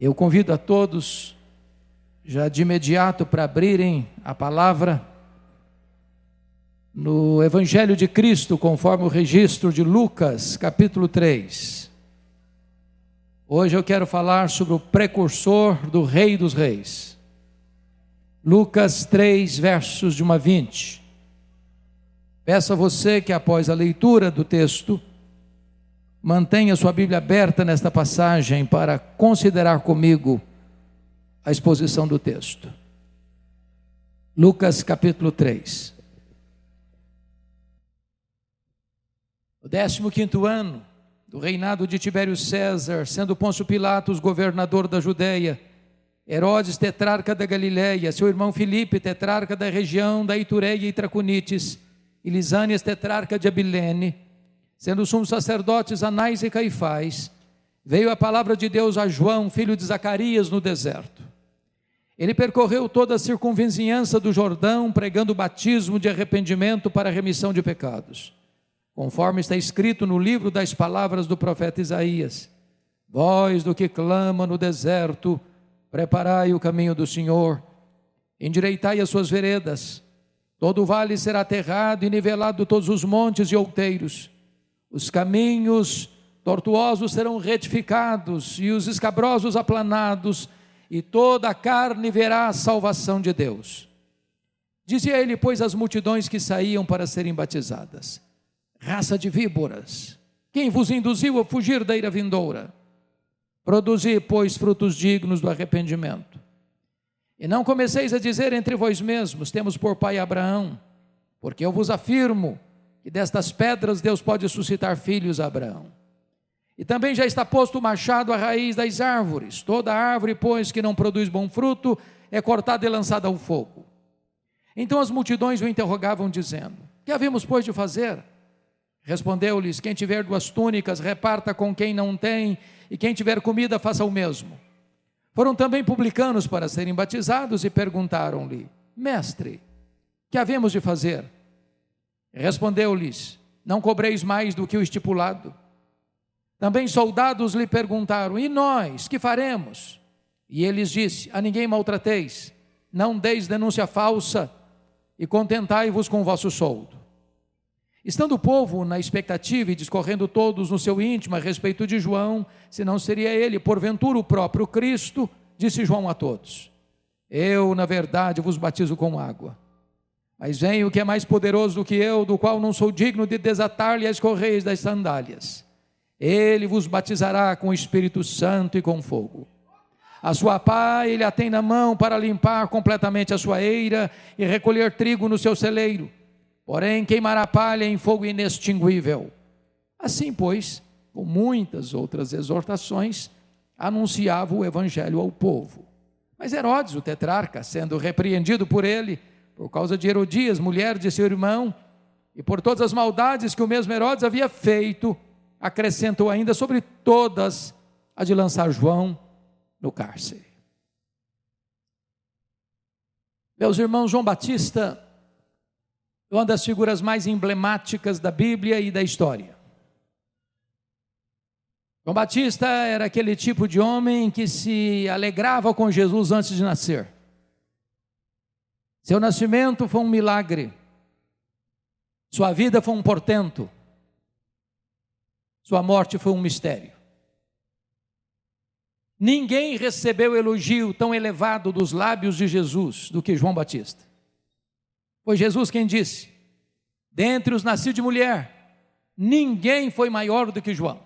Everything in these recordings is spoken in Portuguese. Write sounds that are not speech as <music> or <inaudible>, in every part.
Eu convido a todos, já de imediato, para abrirem a palavra no Evangelho de Cristo, conforme o registro de Lucas, capítulo 3. Hoje eu quero falar sobre o precursor do Rei dos Reis. Lucas 3, versos de 1 a 20. Peço a você que, após a leitura do texto, Mantenha sua Bíblia aberta nesta passagem para considerar comigo a exposição do texto. Lucas capítulo 3. O 15 ano do reinado de Tibério César, sendo Pôncio Pilatos governador da Judéia, Herodes tetrarca da Galiléia, seu irmão Filipe tetrarca da região da Itureia e Traconites, e Lisânias tetrarca de Abilene, sendo sumos sacerdotes Anás e Caifás, veio a palavra de Deus a João, filho de Zacarias, no deserto. Ele percorreu toda a circunvizinhança do Jordão, pregando o batismo de arrependimento para a remissão de pecados, conforme está escrito no livro das palavras do profeta Isaías: Voz do que clama no deserto, preparai o caminho do Senhor, endireitai as suas veredas, todo o vale será aterrado e nivelado todos os montes e outeiros os caminhos tortuosos serão retificados e os escabrosos aplanados, e toda a carne verá a salvação de Deus. Dizia ele, pois, às multidões que saíam para serem batizadas: Raça de víboras, quem vos induziu a fugir da ira vindoura? Produzi, pois, frutos dignos do arrependimento. E não comeceis a dizer entre vós mesmos: Temos por pai Abraão, porque eu vos afirmo que destas pedras Deus pode suscitar filhos a Abraão. E também já está posto o machado à raiz das árvores. Toda árvore, pois, que não produz bom fruto, é cortada e lançada ao fogo. Então as multidões o interrogavam, dizendo: Que havíamos, pois, de fazer? Respondeu-lhes: Quem tiver duas túnicas, reparta com quem não tem, e quem tiver comida, faça o mesmo. Foram também publicanos para serem batizados e perguntaram-lhe: Mestre, que havemos de fazer? Respondeu-lhes: Não cobreis mais do que o estipulado. Também soldados lhe perguntaram: E nós, que faremos? E ele disse: A ninguém maltrateis, não deis denúncia falsa e contentai-vos com o vosso soldo. Estando o povo na expectativa e discorrendo todos no seu íntimo a respeito de João, se não seria ele, porventura, o próprio Cristo, disse João a todos: Eu, na verdade, vos batizo com água. Mas vem o que é mais poderoso do que eu, do qual não sou digno de desatar-lhe as correias das sandálias. Ele vos batizará com o Espírito Santo e com fogo. A sua pá ele a tem na mão para limpar completamente a sua eira e recolher trigo no seu celeiro. Porém, queimará palha em fogo inextinguível. Assim, pois, com muitas outras exortações, anunciava o evangelho ao povo. Mas Herodes, o tetrarca, sendo repreendido por ele, por causa de Herodias, mulher de seu irmão, e por todas as maldades que o mesmo Herodes havia feito, acrescentou ainda sobre todas a de lançar João no cárcere. Meus irmãos, João Batista é uma das figuras mais emblemáticas da Bíblia e da história. João Batista era aquele tipo de homem que se alegrava com Jesus antes de nascer. Seu nascimento foi um milagre. Sua vida foi um portento. Sua morte foi um mistério. Ninguém recebeu elogio tão elevado dos lábios de Jesus do que João Batista. Foi Jesus quem disse: dentre os nascidos de mulher, ninguém foi maior do que João.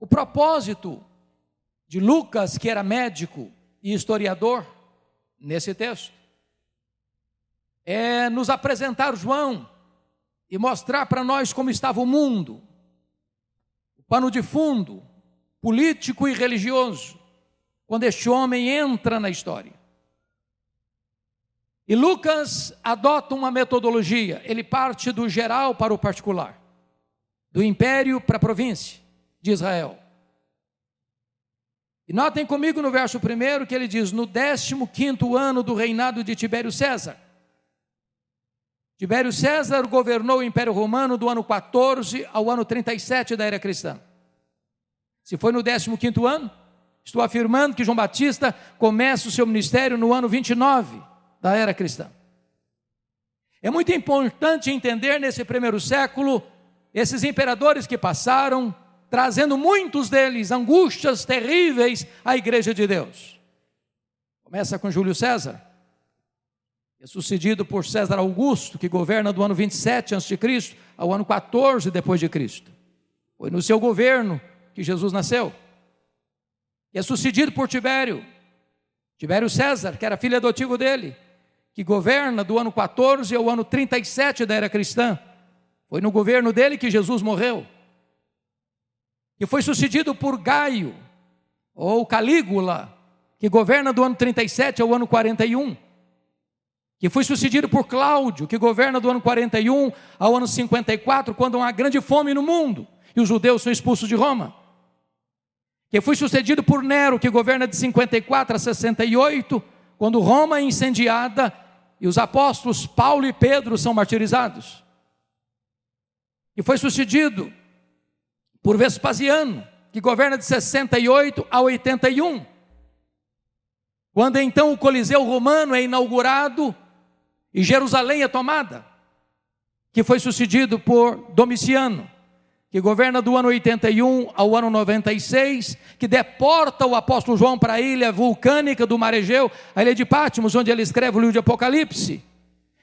O propósito de Lucas, que era médico, e historiador nesse texto é nos apresentar João e mostrar para nós como estava o mundo, o pano de fundo político e religioso, quando este homem entra na história. E Lucas adota uma metodologia, ele parte do geral para o particular, do império para a província de Israel. E notem comigo no verso 1 que ele diz: no 15 ano do reinado de Tibério César. Tibério César governou o Império Romano do ano 14 ao ano 37 da era cristã. Se foi no 15 ano, estou afirmando que João Batista começa o seu ministério no ano 29 da era cristã. É muito importante entender nesse primeiro século esses imperadores que passaram, trazendo muitos deles angústias terríveis à igreja de Deus. Começa com Júlio César, é sucedido por César Augusto, que governa do ano 27 a.C. ao ano 14 depois de Cristo. Foi no seu governo que Jesus nasceu. E é sucedido por Tibério, Tibério César, que era filho adotivo dele, que governa do ano 14 ao ano 37 da era cristã. Foi no governo dele que Jesus morreu. E foi sucedido por Gaio, ou Calígula, que governa do ano 37 ao ano 41 que foi sucedido por Cláudio, que governa do ano 41 ao ano 54, quando há grande fome no mundo e os judeus são expulsos de Roma. Que foi sucedido por Nero, que governa de 54 a 68, quando Roma é incendiada e os apóstolos Paulo e Pedro são martirizados. E foi sucedido por Vespasiano, que governa de 68 a 81. Quando então o Coliseu Romano é inaugurado e Jerusalém é tomada, que foi sucedido por Domiciano, que governa do ano 81 ao ano 96, que deporta o apóstolo João para a ilha vulcânica do Mar Egeu, a ilha de Patmos, onde ele escreve o livro de Apocalipse,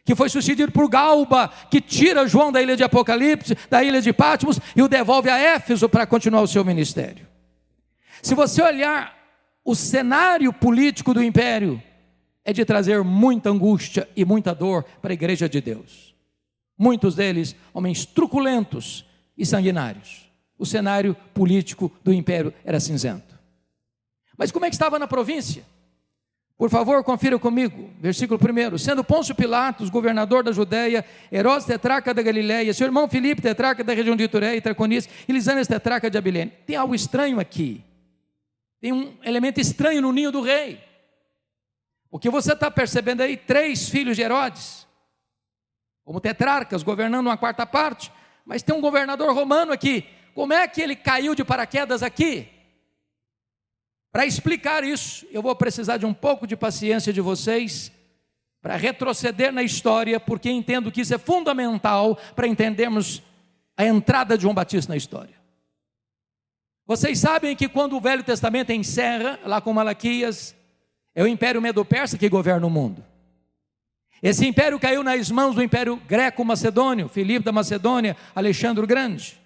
que foi sucedido por Galba, que tira João da ilha de Apocalipse, da ilha de Patmos, e o devolve a Éfeso para continuar o seu ministério. Se você olhar o cenário político do império, é de trazer muita angústia e muita dor para a igreja de Deus. Muitos deles, homens truculentos e sanguinários. O cenário político do império era cinzento. Mas como é que estava na província? Por favor, confira comigo, versículo 1. Sendo Pôncio Pilatos, governador da Judéia, Herodes, tetraca da Galiléia, seu irmão Filipe, tetraca da região de Itureia e Traconice, e Lisânias, tetraca de Abilene. Tem algo estranho aqui. Tem um elemento estranho no ninho do rei. O que você está percebendo aí, três filhos de Herodes, como tetrarcas, governando uma quarta parte, mas tem um governador romano aqui. Como é que ele caiu de paraquedas aqui? Para explicar isso, eu vou precisar de um pouco de paciência de vocês, para retroceder na história, porque entendo que isso é fundamental para entendermos a entrada de João Batista na história. Vocês sabem que quando o Velho Testamento encerra, lá com Malaquias, é o Império Medo-Persa que governa o mundo. Esse império caiu nas mãos do Império Greco-Macedônio, Filipe da Macedônia, Alexandre o Grande,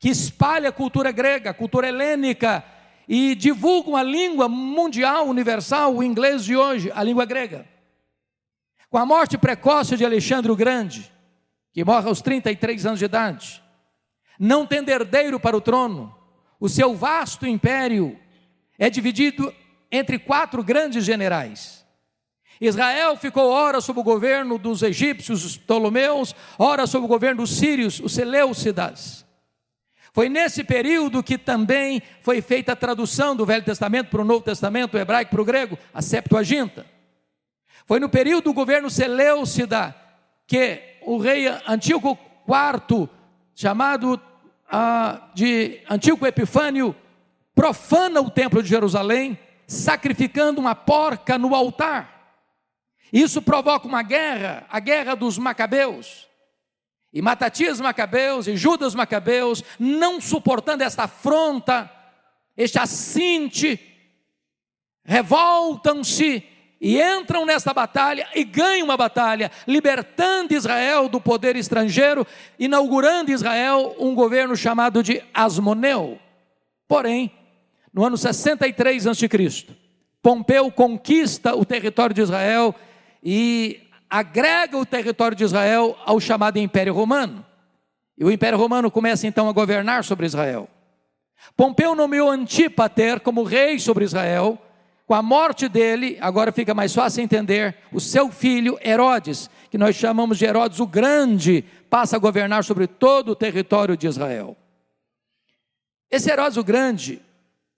que espalha a cultura grega, a cultura helênica e divulga a língua mundial, universal, o inglês de hoje, a língua grega. Com a morte precoce de Alexandre o Grande, que morre aos 33 anos de idade, não tendo herdeiro para o trono, o seu vasto império é dividido entre quatro grandes generais. Israel ficou ora sob o governo dos egípcios, os Ptolomeus, ora sob o governo dos sírios, os Seleucidas. Foi nesse período que também foi feita a tradução do Velho Testamento para o Novo Testamento, o hebraico para o grego, a Septuaginta. Foi no período do governo Seleucida que o rei Antíoco IV, chamado ah, de Antíoco Epifânio, profana o templo de Jerusalém, sacrificando uma porca no altar. Isso provoca uma guerra, a guerra dos Macabeus. E Matatias Macabeus e Judas Macabeus, não suportando esta afronta, este assinte, revoltam-se e entram nesta batalha e ganham uma batalha, libertando Israel do poder estrangeiro, inaugurando Israel um governo chamado de Asmoneu. Porém, no ano 63 a.C., Pompeu conquista o território de Israel e agrega o território de Israel ao chamado Império Romano. E o Império Romano começa então a governar sobre Israel. Pompeu nomeou Antípater como rei sobre Israel. Com a morte dele, agora fica mais fácil entender, o seu filho Herodes, que nós chamamos de Herodes o Grande, passa a governar sobre todo o território de Israel. Esse Herodes o Grande,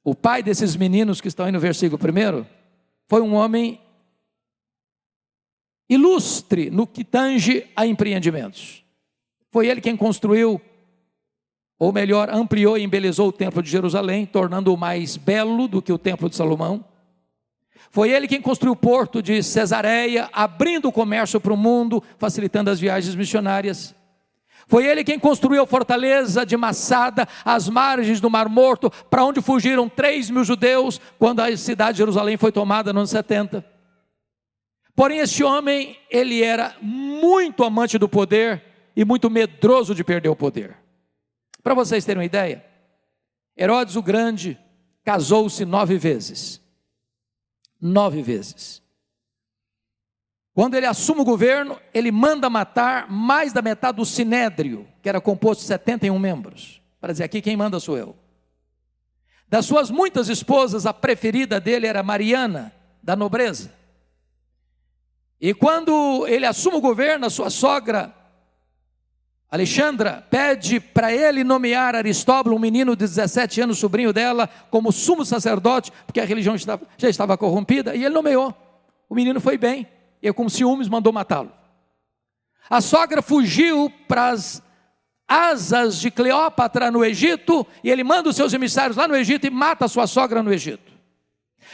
o pai desses meninos que estão aí no versículo primeiro, foi um homem ilustre no que tange a empreendimentos. Foi ele quem construiu ou melhor, ampliou e embelezou o templo de Jerusalém, tornando-o mais belo do que o templo de Salomão. Foi ele quem construiu o porto de Cesareia, abrindo o comércio para o mundo, facilitando as viagens missionárias. Foi ele quem construiu a fortaleza de Massada, às margens do Mar Morto, para onde fugiram 3 mil judeus, quando a cidade de Jerusalém foi tomada no ano 70. Porém, esse homem, ele era muito amante do poder e muito medroso de perder o poder. Para vocês terem uma ideia, Herodes o Grande casou-se nove vezes. Nove vezes. Quando ele assume o governo, ele manda matar mais da metade do sinédrio, que era composto de 71 membros. Para dizer aqui, quem manda sou eu. Das suas muitas esposas, a preferida dele era Mariana, da nobreza. E quando ele assume o governo, a sua sogra, Alexandra, pede para ele nomear Aristóbulo, um menino de 17 anos, sobrinho dela, como sumo sacerdote, porque a religião já estava corrompida, e ele nomeou. O menino foi bem, e com ciúmes mandou matá-lo. A sogra fugiu para as asas de Cleópatra no Egito, e ele manda os seus emissários lá no Egito e mata a sua sogra no Egito.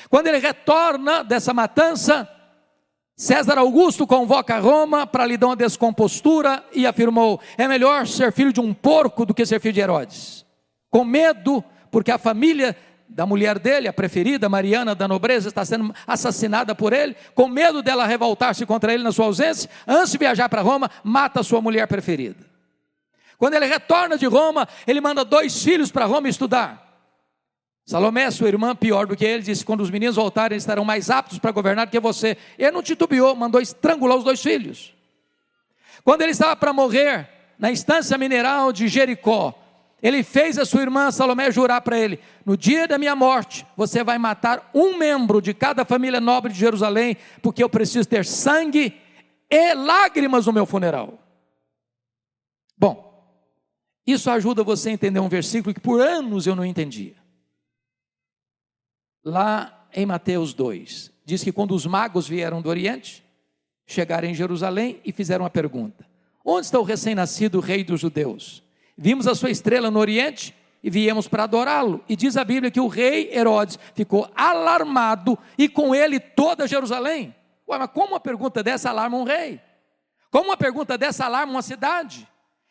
Quando ele retorna dessa matança, César Augusto convoca Roma para lhe dar uma descompostura e afirmou: é melhor ser filho de um porco do que ser filho de Herodes. Com medo, porque a família da mulher dele, a preferida, Mariana da nobreza, está sendo assassinada por ele, com medo dela revoltar-se contra ele na sua ausência, antes de viajar para Roma, mata sua mulher preferida. Quando ele retorna de Roma, ele manda dois filhos para Roma estudar. Salomé, sua irmã, pior do que ele, disse: quando os meninos voltarem, estarão mais aptos para governar do que você. Ele não titubeou, mandou estrangular os dois filhos. Quando ele estava para morrer, na instância mineral de Jericó, ele fez a sua irmã Salomé jurar para ele: no dia da minha morte, você vai matar um membro de cada família nobre de Jerusalém, porque eu preciso ter sangue e lágrimas no meu funeral. Bom, isso ajuda você a entender um versículo que por anos eu não entendia lá em Mateus 2. Diz que quando os magos vieram do Oriente, chegaram em Jerusalém e fizeram a pergunta: Onde está o recém-nascido rei dos judeus? Vimos a sua estrela no Oriente e viemos para adorá-lo. E diz a Bíblia que o rei Herodes ficou alarmado e com ele toda Jerusalém. Ué, mas como uma pergunta dessa alarma um rei? Como uma pergunta dessa alarma uma cidade?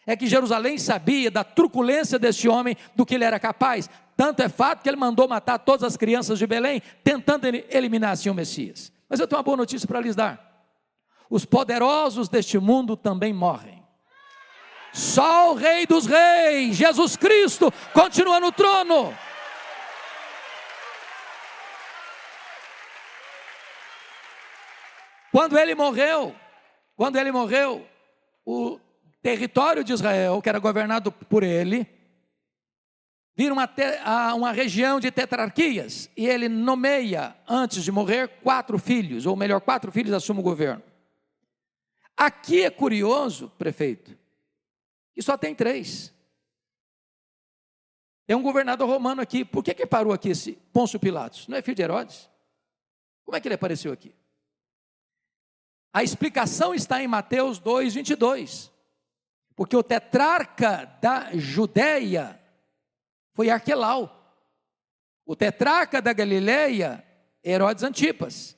É que Jerusalém sabia da truculência deste homem, do que ele era capaz. Tanto é fato que ele mandou matar todas as crianças de Belém, tentando eliminar assim o Messias. Mas eu tenho uma boa notícia para lhes dar: os poderosos deste mundo também morrem. Só o Rei dos Reis, Jesus Cristo, continua no trono. Quando ele morreu, quando ele morreu, o território de Israel, que era governado por ele, vira uma, uma região de tetrarquias e ele nomeia, antes de morrer, quatro filhos, ou melhor, quatro filhos assumem o governo. Aqui é curioso, prefeito, que só tem três. É um governador romano aqui. Por que, que parou aqui esse Pôncio Pilatos? Não é filho de Herodes? Como é que ele apareceu aqui? A explicação está em Mateus 2, 22. Porque o tetrarca da Judéia foi Arquelau. O tetraca da Galileia, Herodes Antipas.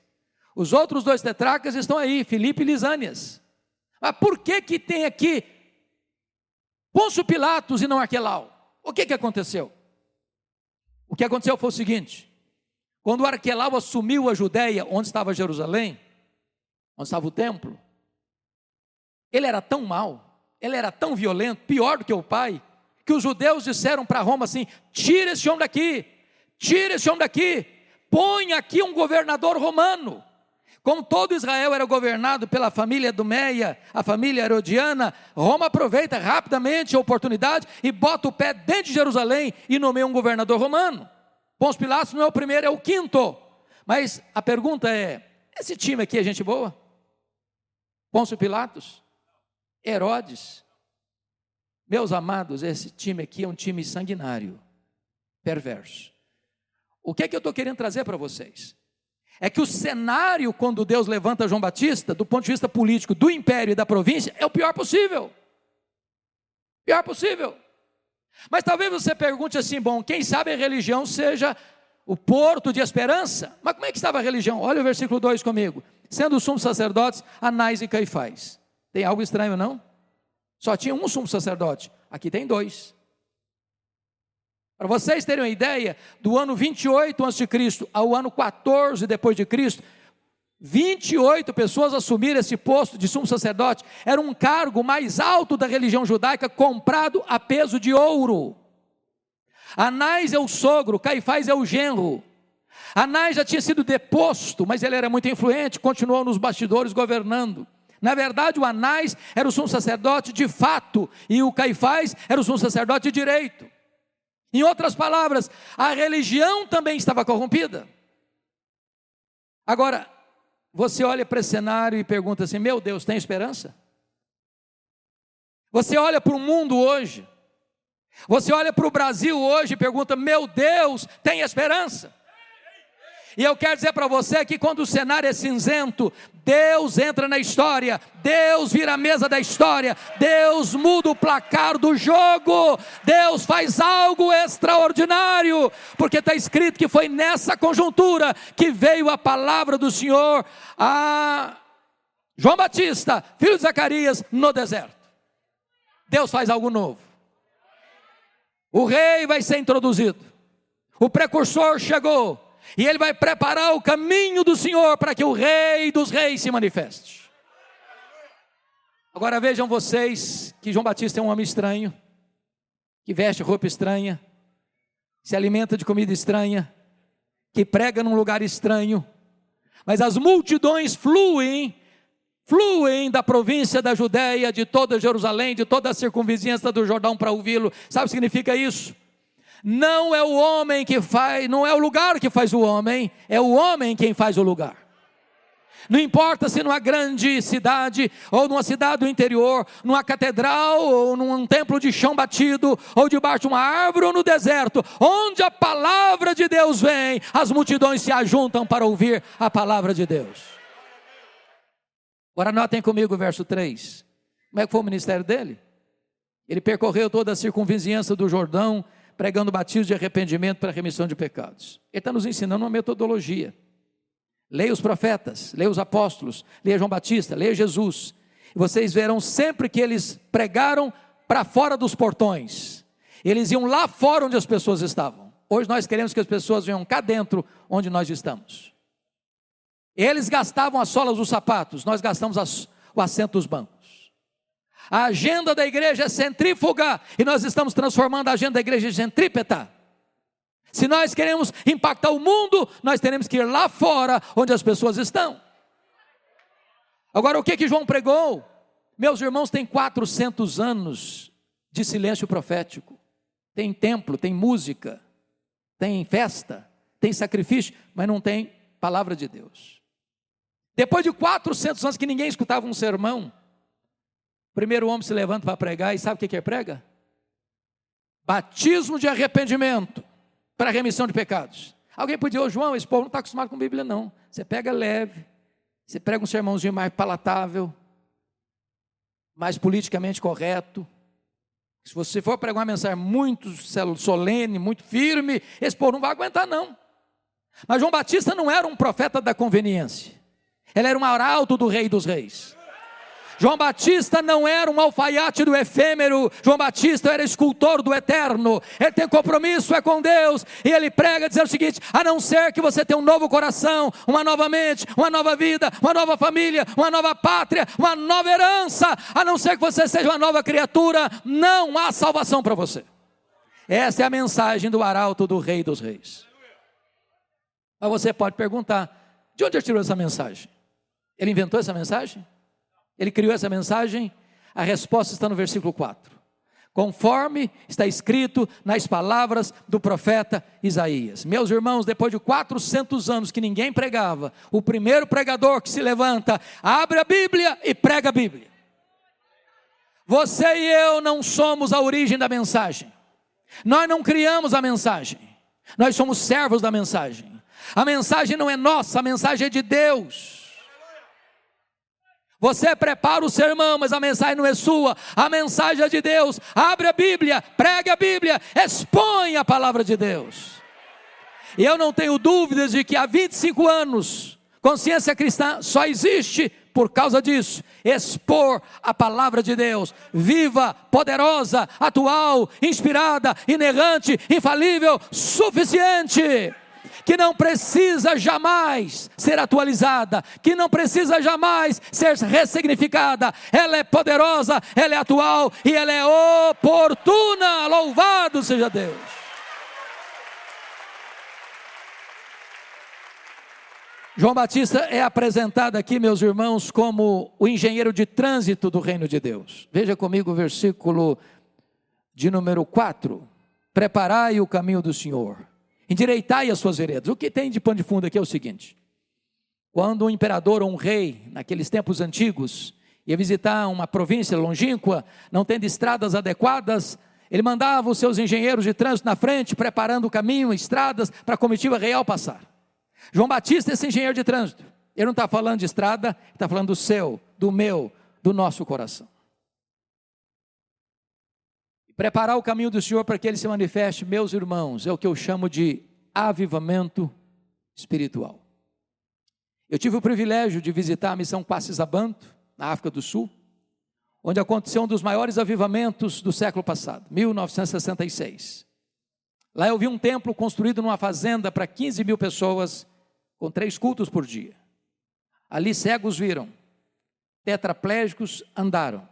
Os outros dois tetracas estão aí, Filipe e Lisânias. Mas por que que tem aqui Pôncio Pilatos e não Arquelau? O que que aconteceu? O que aconteceu foi o seguinte: quando Arquelau assumiu a Judéia, onde estava Jerusalém, onde estava o templo, ele era tão mau, ele era tão violento, pior do que o pai, que os judeus disseram para Roma assim: tira esse homem daqui, tira esse homem daqui, põe aqui um governador romano. Como todo Israel era governado pela família do Meia, a família herodiana, Roma aproveita rapidamente a oportunidade e bota o pé dentro de Jerusalém e nomeia um governador romano. Pôncio Pilatos não é o primeiro, é o quinto. Mas a pergunta é: esse time aqui é gente boa? Pôncio Pilatos? Herodes? Meus amados, esse time aqui é um time sanguinário, perverso. O que é que eu estou querendo trazer para vocês? É que o cenário, quando Deus levanta João Batista, do ponto de vista político do império e da província, é o pior possível. Pior possível. Mas talvez você pergunte assim: bom, quem sabe a religião seja o porto de esperança? Mas como é que estava a religião? Olha o versículo 2 comigo. Sendo os sumos sacerdotes, Anás e Caifás. Tem algo estranho, não? Só tinha um sumo sacerdote, aqui tem dois. Para vocês terem uma ideia, do ano 28 a.C. ao ano 14 depois de Cristo, 28 pessoas assumiram esse posto de sumo sacerdote. Era um cargo mais alto da religião judaica, comprado a peso de ouro. Anás é o sogro, Caifás é o genro. Anás já tinha sido deposto, mas ele era muito influente, continuou nos bastidores governando. Na verdade, o Anás era o sumo sacerdote de fato, e o Caifás era o sumo sacerdote de direito. Em outras palavras, a religião também estava corrompida. Agora, você olha para esse cenário e pergunta assim: meu Deus, tem esperança? Você olha para o mundo hoje, você olha para o Brasil hoje e pergunta: meu Deus, tem esperança? E eu quero dizer para você que quando o cenário é cinzento, Deus entra na história, Deus vira a mesa da história, Deus muda o placar do jogo, Deus faz algo extraordinário, porque está escrito que foi nessa conjuntura que veio a palavra do Senhor a João Batista, filho de Zacarias, no deserto. Deus faz algo novo. O rei vai ser introduzido, o precursor chegou e ele vai preparar o caminho do Senhor para que o Rei dos Reis se manifeste. Agora vejam vocês que João Batista é um homem estranho, que veste roupa estranha, se alimenta de comida estranha, que prega num lugar estranho, mas as multidões fluem, fluem da província da Judéia, de toda Jerusalém, de toda a circunvizinhança do Jordão para ouvi-lo. Sabe o que significa isso? Não é o homem que faz, não é o lugar que faz o homem, é o homem quem faz o lugar. Não importa se numa grande cidade, ou numa cidade do interior, numa catedral, ou num templo de chão batido, ou debaixo de uma árvore, ou no deserto, onde a palavra de Deus vem, as multidões se ajuntam para ouvir a palavra de Deus. Agora notem comigo o verso 3. Como é que foi o ministério dele? Ele percorreu toda a circunvizinhança do Jordão, pregando batismo de arrependimento para remissão de pecados. Ele está nos ensinando uma metodologia. Leia os profetas, leia os apóstolos, leia João Batista, leia Jesus. Vocês verão sempre que eles pregaram para fora dos portões. Eles iam lá fora onde as pessoas estavam. Hoje nós queremos que as pessoas venham cá dentro onde nós estamos. Eles gastavam as solas dos sapatos, nós gastamos as, o assento dos bancos. A agenda da igreja é centrífuga e nós estamos transformando a agenda da igreja em centrípeta. Se nós queremos impactar o mundo, nós teremos que ir lá fora onde as pessoas estão. Agora, o que que João pregou? Meus irmãos, tem 400 anos de silêncio profético. Tem templo, tem música, tem festa, tem sacrifício, mas não tem palavra de Deus. Depois de 400 anos que ninguém escutava um sermão, Primeiro homem se levanta para pregar e sabe o que, é prega? Batismo de arrependimento para remissão de pecados. Alguém podia, ô João, esse povo não está acostumado com Bíblia, não. Você pega leve, você prega um sermãozinho mais palatável, mais politicamente correto. Se você for pregar uma mensagem muito solene, muito firme, esse povo não vai aguentar, não. Mas João Batista não era um profeta da conveniência. Ele era um arauto do rei dos reis. João Batista não era um alfaiate do efêmero, João Batista era escultor do eterno. Ele tem compromisso é com Deus e ele prega dizendo o seguinte: a não ser que você tenha um novo coração, uma nova mente, uma nova vida, uma nova família, uma nova pátria, uma nova herança, a não ser que você seja uma nova criatura, não há salvação para você. Essa é a mensagem do arauto do Rei dos Reis. Mas você pode perguntar: de onde ele tirou essa mensagem? Ele inventou essa mensagem? Ele criou essa mensagem? A resposta está no versículo 4. Conforme está escrito nas palavras do profeta Isaías. Meus irmãos, depois de 400 anos que ninguém pregava, o primeiro pregador que se levanta, abre a Bíblia e prega a Bíblia. Você e eu não somos a origem da mensagem. Nós não criamos a mensagem. Nós somos servos da mensagem. A mensagem não é nossa, a mensagem é de Deus. Você prepara o sermão, mas a mensagem não é sua, a mensagem é de Deus. Abre a Bíblia, pregue a Bíblia, expõe a palavra de Deus. E eu não tenho dúvidas de que há 25 anos, consciência cristã só existe por causa disso, expor a palavra de Deus, viva, poderosa, atual, inspirada, inerrante, infalível, suficiente que não precisa jamais ser atualizada, que não precisa jamais ser ressignificada. Ela é poderosa, ela é atual e ela é oportuna. Louvado seja Deus. João Batista é apresentado aqui, meus irmãos, como o engenheiro de trânsito do reino de Deus. Veja comigo o versículo de número 4. Preparai o caminho do Senhor endireitai as suas veredas. O que tem de pano de fundo aqui é o seguinte: quando um imperador ou um rei, naqueles tempos antigos, ia visitar uma província longínqua, não tendo estradas adequadas, ele mandava os seus engenheiros de trânsito na frente, preparando o caminho, estradas, para a comitiva real passar. João Batista é esse engenheiro de trânsito. Ele não está falando de estrada, está falando do seu, do meu, do nosso coração. Preparar o caminho do Senhor para que ele se manifeste, meus irmãos, é o que eu chamo de avivamento espiritual. Eu tive o privilégio de visitar a missão Quassisabanto, na África do Sul, onde aconteceu um dos maiores avivamentos do século passado, 1966. Lá eu vi um templo construído numa fazenda para 15 mil pessoas, com três cultos por dia. Ali cegos viram, tetraplégicos andaram,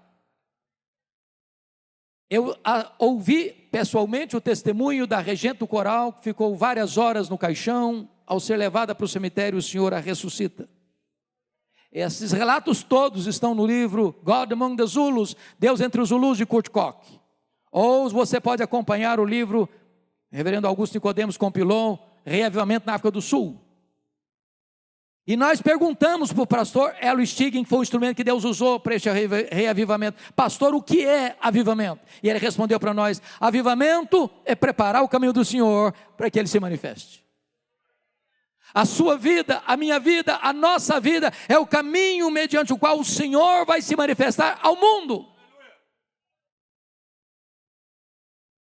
eu a, ouvi pessoalmente o testemunho da regente do coral, que ficou várias horas no caixão, ao ser levada para o cemitério, o Senhor a ressuscita. Esses relatos todos estão no livro God Among the Zulus, Deus entre os Zulus de Kurt Koch. Ou você pode acompanhar o livro, Reverendo Augusto Nicodemos compilou, Reavivamento na África do Sul. E nós perguntamos para o pastor Elo Stiggin, que foi o instrumento que Deus usou para este reavivamento: Pastor, o que é avivamento? E ele respondeu para nós: Avivamento é preparar o caminho do Senhor para que ele se manifeste. A sua vida, a minha vida, a nossa vida é o caminho mediante o qual o Senhor vai se manifestar ao mundo.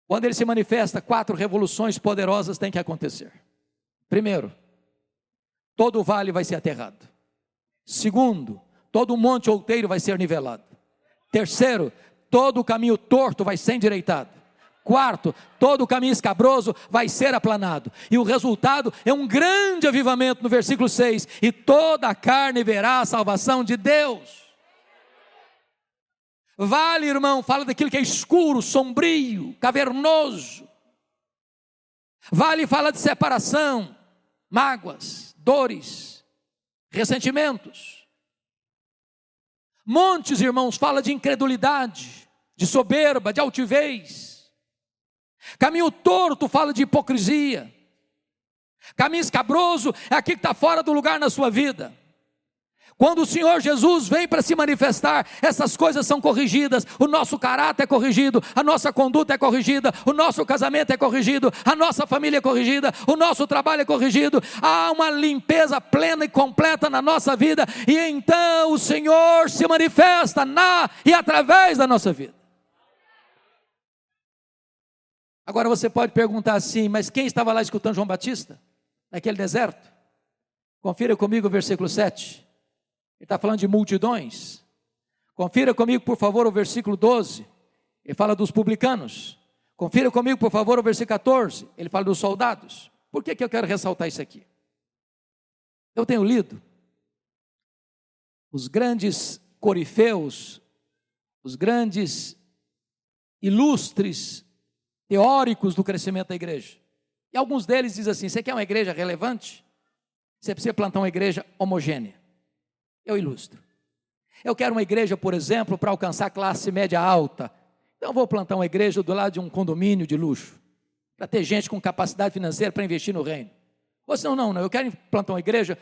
Quando ele se manifesta, quatro revoluções poderosas têm que acontecer. Primeiro, todo vale vai ser aterrado. Segundo, todo monte outeiro vai ser nivelado. Terceiro, todo caminho torto vai ser endireitado. Quarto, todo caminho escabroso vai ser aplanado. E o resultado é um grande avivamento no versículo 6: e toda a carne verá a salvação de Deus. Vale, irmão, fala daquilo que é escuro, sombrio, cavernoso. Vale fala de separação, mágoas, dores, ressentimentos. Montes, irmãos, fala de incredulidade, de soberba, de altivez. Caminho torto fala de hipocrisia. Caminho escabroso é aquilo que está fora do lugar na sua vida. Quando o Senhor Jesus vem para se manifestar, essas coisas são corrigidas, o nosso caráter é corrigido, a nossa conduta é corrigida, o nosso casamento é corrigido, a nossa família é corrigida, o nosso trabalho é corrigido, há uma limpeza plena e completa na nossa vida, e então o Senhor se manifesta na e através da nossa vida. Agora você pode perguntar assim, mas quem estava lá escutando João Batista? Naquele deserto? Confira comigo o versículo 7. Ele está falando de multidões. Confira comigo, por favor, o versículo 12. Ele fala dos publicanos. Confira comigo, por favor, o versículo 14. Ele fala dos soldados. Por que, que eu quero ressaltar isso aqui? Eu tenho lido os grandes corifeus, os grandes ilustres teóricos do crescimento da igreja. E alguns deles dizem assim: você quer uma igreja relevante? Você precisa plantar uma igreja homogênea. Eu ilustro. Eu quero uma igreja, por exemplo, para alcançar classe média alta. Então vou plantar uma igreja do lado de um condomínio de luxo, para ter gente com capacidade financeira para investir no reino. Ou senão, não, não, eu quero plantar uma igreja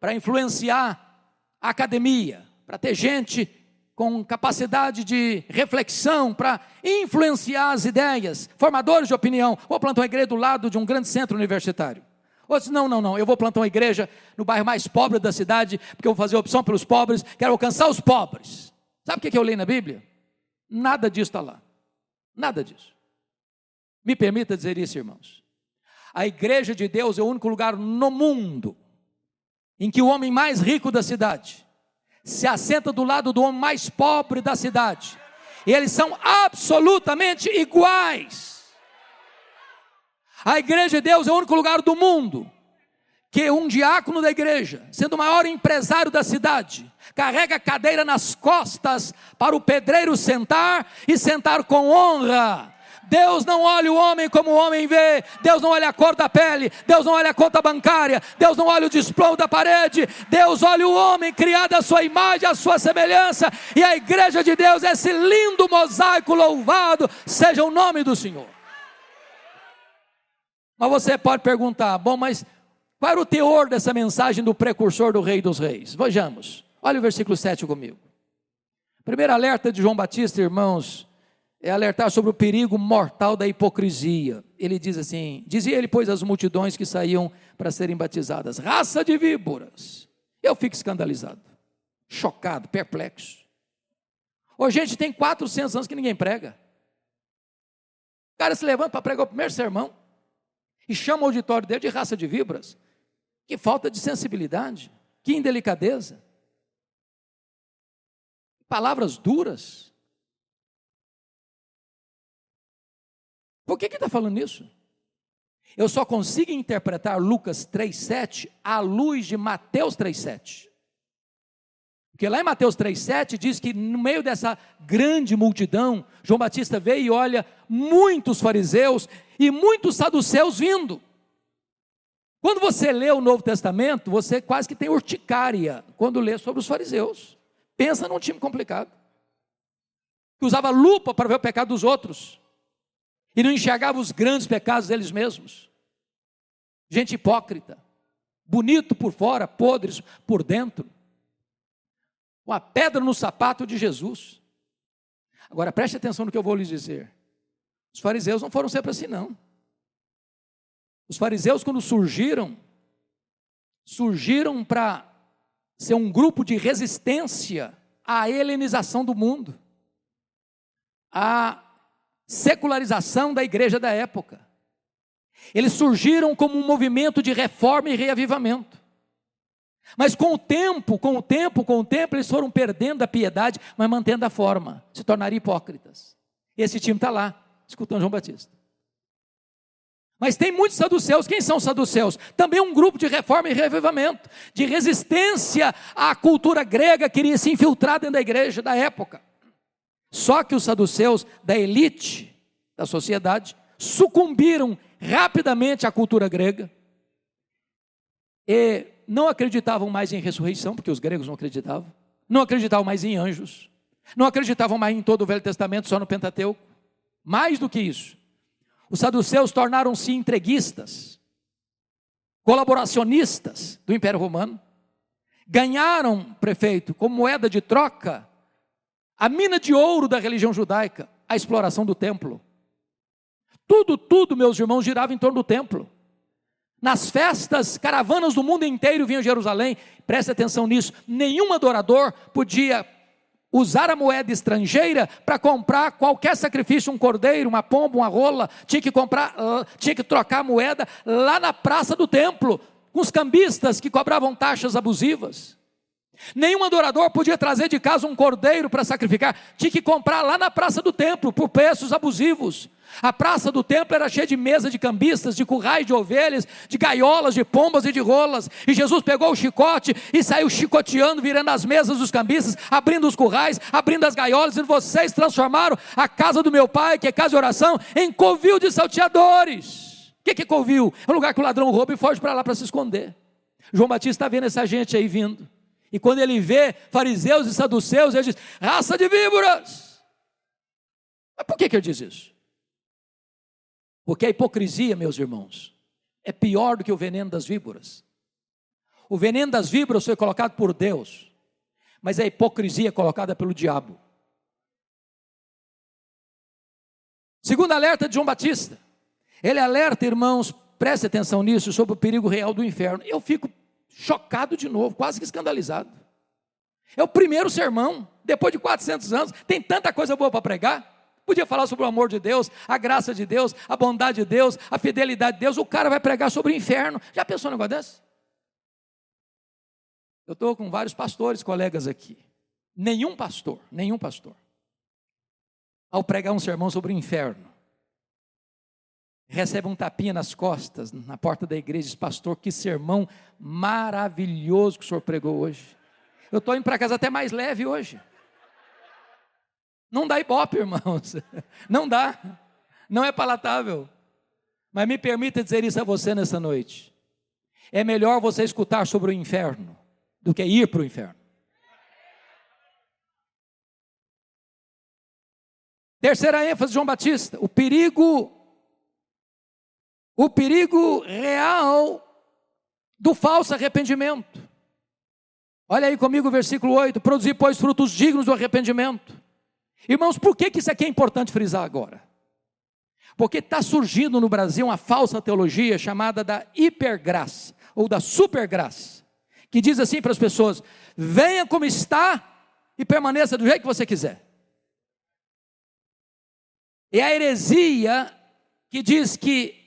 para influenciar a academia, para ter gente com capacidade de reflexão, para influenciar as ideias, formadores de opinião. Vou plantar uma igreja do lado de um grande centro universitário. Outros, não, não, não, eu vou plantar uma igreja no bairro mais pobre da cidade, porque eu vou fazer opção pelos pobres, quero alcançar os pobres. Sabe o que eu leio na Bíblia? Nada disso está lá. Nada disso. Me permita dizer isso, irmãos. A igreja de Deus é o único lugar no mundo em que o homem mais rico da cidade se assenta do lado do homem mais pobre da cidade. E eles são absolutamente iguais. A igreja de Deus é o único lugar do mundo que um diácono da igreja, sendo o maior empresário da cidade, carrega a cadeira nas costas para o pedreiro sentar e sentar com honra. Deus não olha o homem como o homem vê, Deus não olha a cor da pele, Deus não olha a conta bancária, Deus não olha o desplome da parede, Deus olha o homem criado à sua imagem, à sua semelhança, e a igreja de Deus é esse lindo mosaico louvado, seja o nome do Senhor. Mas você pode perguntar, bom, mas qual era o teor dessa mensagem do precursor do Rei dos Reis? Vejamos, olha o versículo 7 comigo. Primeiro alerta de João Batista, irmãos, é alertar sobre o perigo mortal da hipocrisia. Ele diz assim: Dizia ele, pois, as multidões que saíam para serem batizadas, raça de víboras. Eu fico escandalizado, chocado, perplexo. Hoje gente tem 400 anos que ninguém prega. O cara se levanta para pregar o primeiro sermão e chama o auditório dele de raça de víboras. Que falta de sensibilidade, que indelicadeza. Palavras duras. Por que está falando isso? Eu só consigo interpretar Lucas 3,7 à luz de Mateus 3,7. Porque lá em Mateus 3,7 diz que no meio dessa grande multidão, João Batista veio e olha muitos fariseus e muitos saduceus vindo. Quando você lê o Novo Testamento, você quase que tem urticária quando lê sobre os fariseus. Pensa num time complicado. Que usava lupa para ver o pecado dos outros e não enxergava os grandes pecados deles mesmos. Gente hipócrita, bonito por fora, podres por dentro. Uma pedra no sapato de Jesus. Agora preste atenção no que eu vou lhes dizer. Os fariseus não foram sempre assim, não. Os fariseus, quando surgiram, surgiram para ser um grupo de resistência à helenização do mundo, à secularização da igreja da época. Eles surgiram como um movimento de reforma e reavivamento. Mas com o tempo, com o tempo, com o tempo, eles foram perdendo a piedade, mas mantendo a forma, se tornaram hipócritas. Esse time está lá, escutando João Batista. Mas tem muitos saduceus, quem são os saduceus? Também um grupo de reforma e reavivamento, de resistência à cultura grega que queria se infiltrar dentro da igreja da época. Só que os saduceus da elite da sociedade sucumbiram rapidamente à cultura grega e não acreditavam mais em ressurreição, porque os gregos não acreditavam, não acreditavam mais em anjos, não acreditavam mais em todo o Velho Testamento, só no Pentateuco. Mais do que isso, os saduceus tornaram-se entreguistas, colaboracionistas do Império Romano, ganharam, prefeito, como moeda de troca, a mina de ouro da religião judaica, a exploração do templo. Tudo, tudo, meus irmãos, girava em torno do templo. Nas festas, caravanas do mundo inteiro vinham a Jerusalém. Preste atenção nisso. Nenhum adorador podia usar a moeda estrangeira para comprar qualquer sacrifício, um cordeiro, uma pomba, uma rola. Tinha que comprar, tinha que trocar a moeda lá na praça do templo, com os cambistas que cobravam taxas abusivas. Nenhum adorador podia trazer de casa um cordeiro para sacrificar, tinha que comprar lá na praça do templo por preços abusivos. A praça do templo era cheia de mesas de cambistas, de currais de ovelhas, de gaiolas, de pombas e de rolas. E Jesus pegou o chicote e saiu chicoteando, virando as mesas dos cambistas, abrindo os currais, abrindo as gaiolas, dizendo: Vocês transformaram a casa do meu pai, que é casa de oração, em covil de salteadores. O que é covil? É um lugar que o ladrão rouba e foge para lá para se esconder. João Batista está vendo essa gente aí vindo. E quando ele vê fariseus e saduceus, ele diz: raça de víboras. Mas por que, que ele diz isso? Porque a hipocrisia, meus irmãos, é pior do que o veneno das víboras. O veneno das víboras foi colocado por Deus, mas a hipocrisia é colocada pelo diabo. Segundo alerta de João Batista, ele alerta, irmãos, preste atenção nisso, sobre o perigo real do inferno. Eu fico chocado de novo, quase que escandalizado. É o primeiro sermão, depois de 400 anos, tem tanta coisa boa para pregar. Podia falar sobre o amor de Deus, a graça de Deus, a bondade de Deus, a fidelidade de Deus. O cara vai pregar sobre o inferno. Já pensou no negócio desse? Eu estou com vários pastores, colegas aqui. Nenhum pastor, nenhum pastor, ao pregar um sermão sobre o inferno, recebe um tapinha nas costas, na porta da igreja, diz, pastor, que sermão maravilhoso que o senhor pregou hoje. Eu estou indo para casa até mais leve hoje. Não dá ibope, irmãos. <laughs> Não dá. Não é palatável. Mas me permita dizer isso a você nessa noite. É melhor você escutar sobre o inferno do que ir para o inferno. Terceira ênfase de João Batista, o perigo o perigo real do falso arrependimento. Olha aí comigo o versículo 8: produzir, pois, frutos dignos do arrependimento. Irmãos, por que, que isso aqui é importante frisar agora? Porque está surgindo no Brasil uma falsa teologia chamada da hipergraça, ou da supergraça, que diz assim para as pessoas: venha como está e permaneça do jeito que você quiser. É a heresia que diz que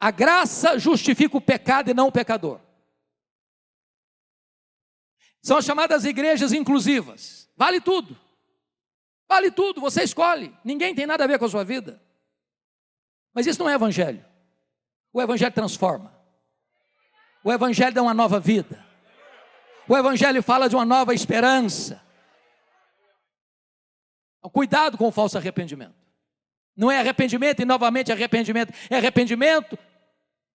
a graça justifica o pecado e não o pecador. São as chamadas igrejas inclusivas. Vale tudo. Vale tudo, você escolhe. Ninguém tem nada a ver com a sua vida. Mas isso não é evangelho. O evangelho transforma. O evangelho dá uma nova vida. O evangelho fala de uma nova esperança. Então, cuidado com o falso arrependimento. Não é arrependimento e novamente arrependimento, é arrependimento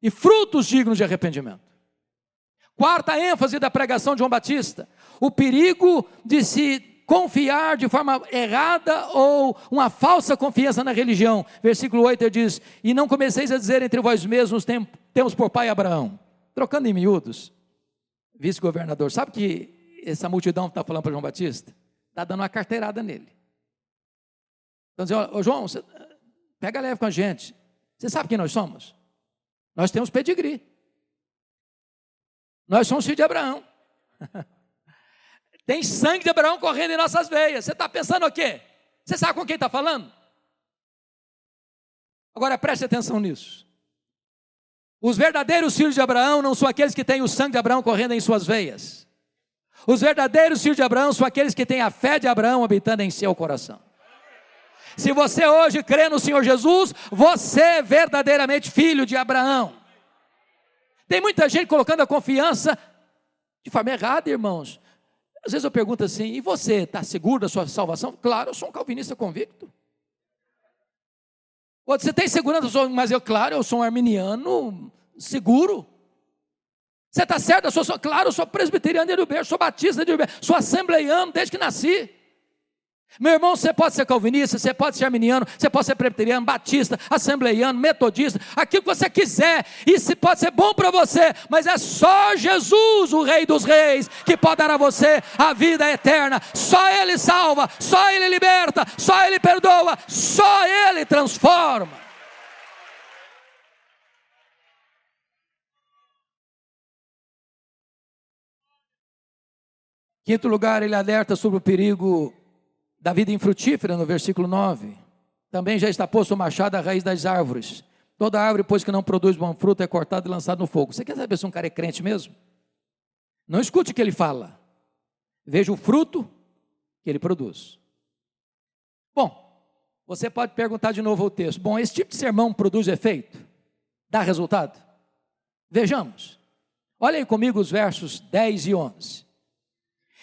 e frutos dignos de arrependimento. Quarta ênfase da pregação de João Batista: o perigo de se confiar de forma errada ou uma falsa confiança na religião. Versículo 8 ele diz: E não comeceis a dizer entre vós mesmos, temos por pai Abraão. Trocando em miúdos, vice-governador, sabe que essa multidão está falando para João Batista? Está dando uma carteirada nele. Então dizendo, ô João, você, pega leve com a gente. Você sabe quem nós somos? Nós temos pedigree. Nós somos filhos de Abraão. <laughs> Tem sangue de Abraão correndo em nossas veias. Você está pensando o quê? Você sabe com quem está falando? Agora preste atenção nisso. Os verdadeiros filhos de Abraão não são aqueles que têm o sangue de Abraão correndo em suas veias. Os verdadeiros filhos de Abraão são aqueles que têm a fé de Abraão habitando em seu coração. Se você hoje crê no Senhor Jesus, você é verdadeiramente filho de Abraão. Tem muita gente colocando a confiança de forma errada, irmãos. Às vezes eu pergunto assim: e você está seguro da sua salvação? Claro, eu sou um calvinista convicto. Você tem segurança, mas eu, claro, eu sou um arminiano seguro. Você está certo? Eu sou, claro, eu sou presbiteriano de Uruberto, sou batista de Uruberto, sou assembleiano desde que nasci. Meu irmão, você pode ser calvinista, você pode ser arminiano, você pode ser presbiteriano, batista, assembleiano, metodista, aquilo que você quiser, isso pode ser bom para você, mas é só Jesus, o Rei dos Reis, que pode dar a você a vida eterna. Só Ele salva, só Ele liberta, só Ele perdoa, só Ele transforma. Quinto lugar, ele alerta sobre o perigo da vida infrutífera, no versículo 9. Também já está posto o machado à raiz das árvores. Toda árvore, pois que não produz bom fruto, é cortada e lançada no fogo. Você quer saber se um cara é crente mesmo? Não escute o que ele fala. Veja o fruto que ele produz. Bom, você pode perguntar de novo o texto. Bom, esse tipo de sermão produz efeito? Dá resultado? Vejamos. Olhem comigo os versos 10 e 11.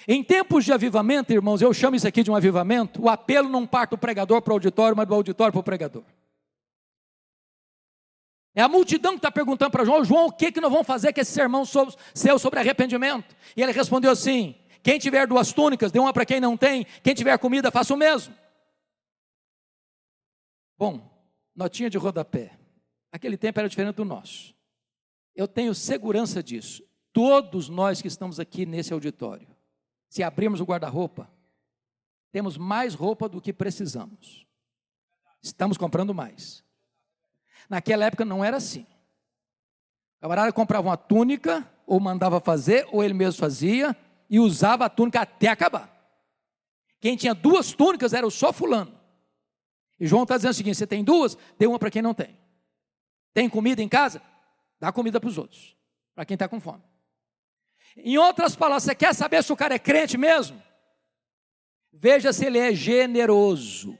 Em tempos de avivamento, irmãos, eu chamo isso aqui de um avivamento, o apelo não parte do pregador para o auditório, mas do auditório para o pregador. É a multidão que está perguntando para João, João, o que, que nós vamos fazer com esse sermão sobre, seu sobre arrependimento? E ele respondeu assim: quem tiver duas túnicas, dê uma para quem não tem, quem tiver comida, faça o mesmo. Bom, notinha de rodapé. Aquele tempo era diferente do nosso. Eu tenho segurança disso. Todos nós que estamos aqui nesse auditório se abrirmos o guarda-roupa, temos mais roupa do que precisamos. Estamos comprando mais. Naquela época não era assim. O camarada comprava uma túnica, ou mandava fazer, ou ele mesmo fazia, e usava a túnica até acabar. Quem tinha duas túnicas era o só fulano. E João está dizendo o seguinte: você tem duas, dê uma para quem não tem. Tem comida em casa? Dá comida para os outros, para quem está com fome. Em outras palavras, você quer saber se o cara é crente mesmo? Veja se ele é generoso.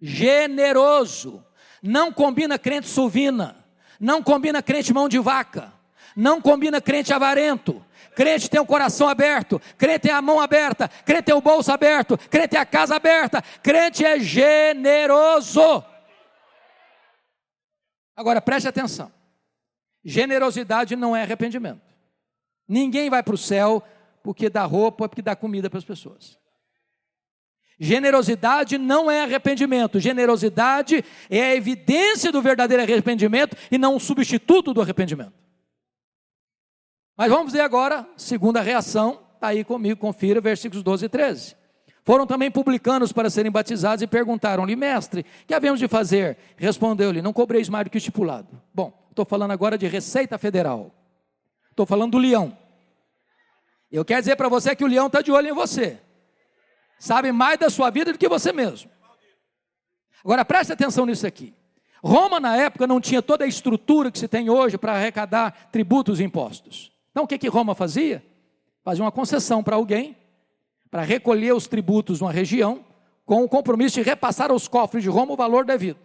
Generoso. Não combina crente suvina. Não combina crente mão de vaca. Não combina crente avarento. Crente tem o coração aberto, crente tem a mão aberta, crente tem o bolso aberto, crente tem a casa aberta, crente é generoso. Agora preste atenção: generosidade não é arrependimento. Ninguém vai para o céu porque dá roupa, porque dá comida para as pessoas. Generosidade não é arrependimento, generosidade é a evidência do verdadeiro arrependimento e não um substituto do arrependimento. Mas vamos ver agora, segunda reação, está aí comigo, confira, versículos 12 e 13. Foram também publicanos para serem batizados e perguntaram-lhe, mestre, que havemos de fazer? Respondeu-lhe, não cobreis mais do que estipulado. Bom, estou falando agora de Receita Federal. Estou falando do leão. Eu quero dizer para você que o leão está de olho em você sabe mais da sua vida do que você mesmo. Agora preste atenção nisso aqui. Roma, na época, não tinha toda a estrutura que se tem hoje para arrecadar tributos e impostos. Então, o que, que Roma fazia? Fazia uma concessão para alguém, para recolher os tributos numa região, com o compromisso de repassar aos cofres de Roma o valor devido.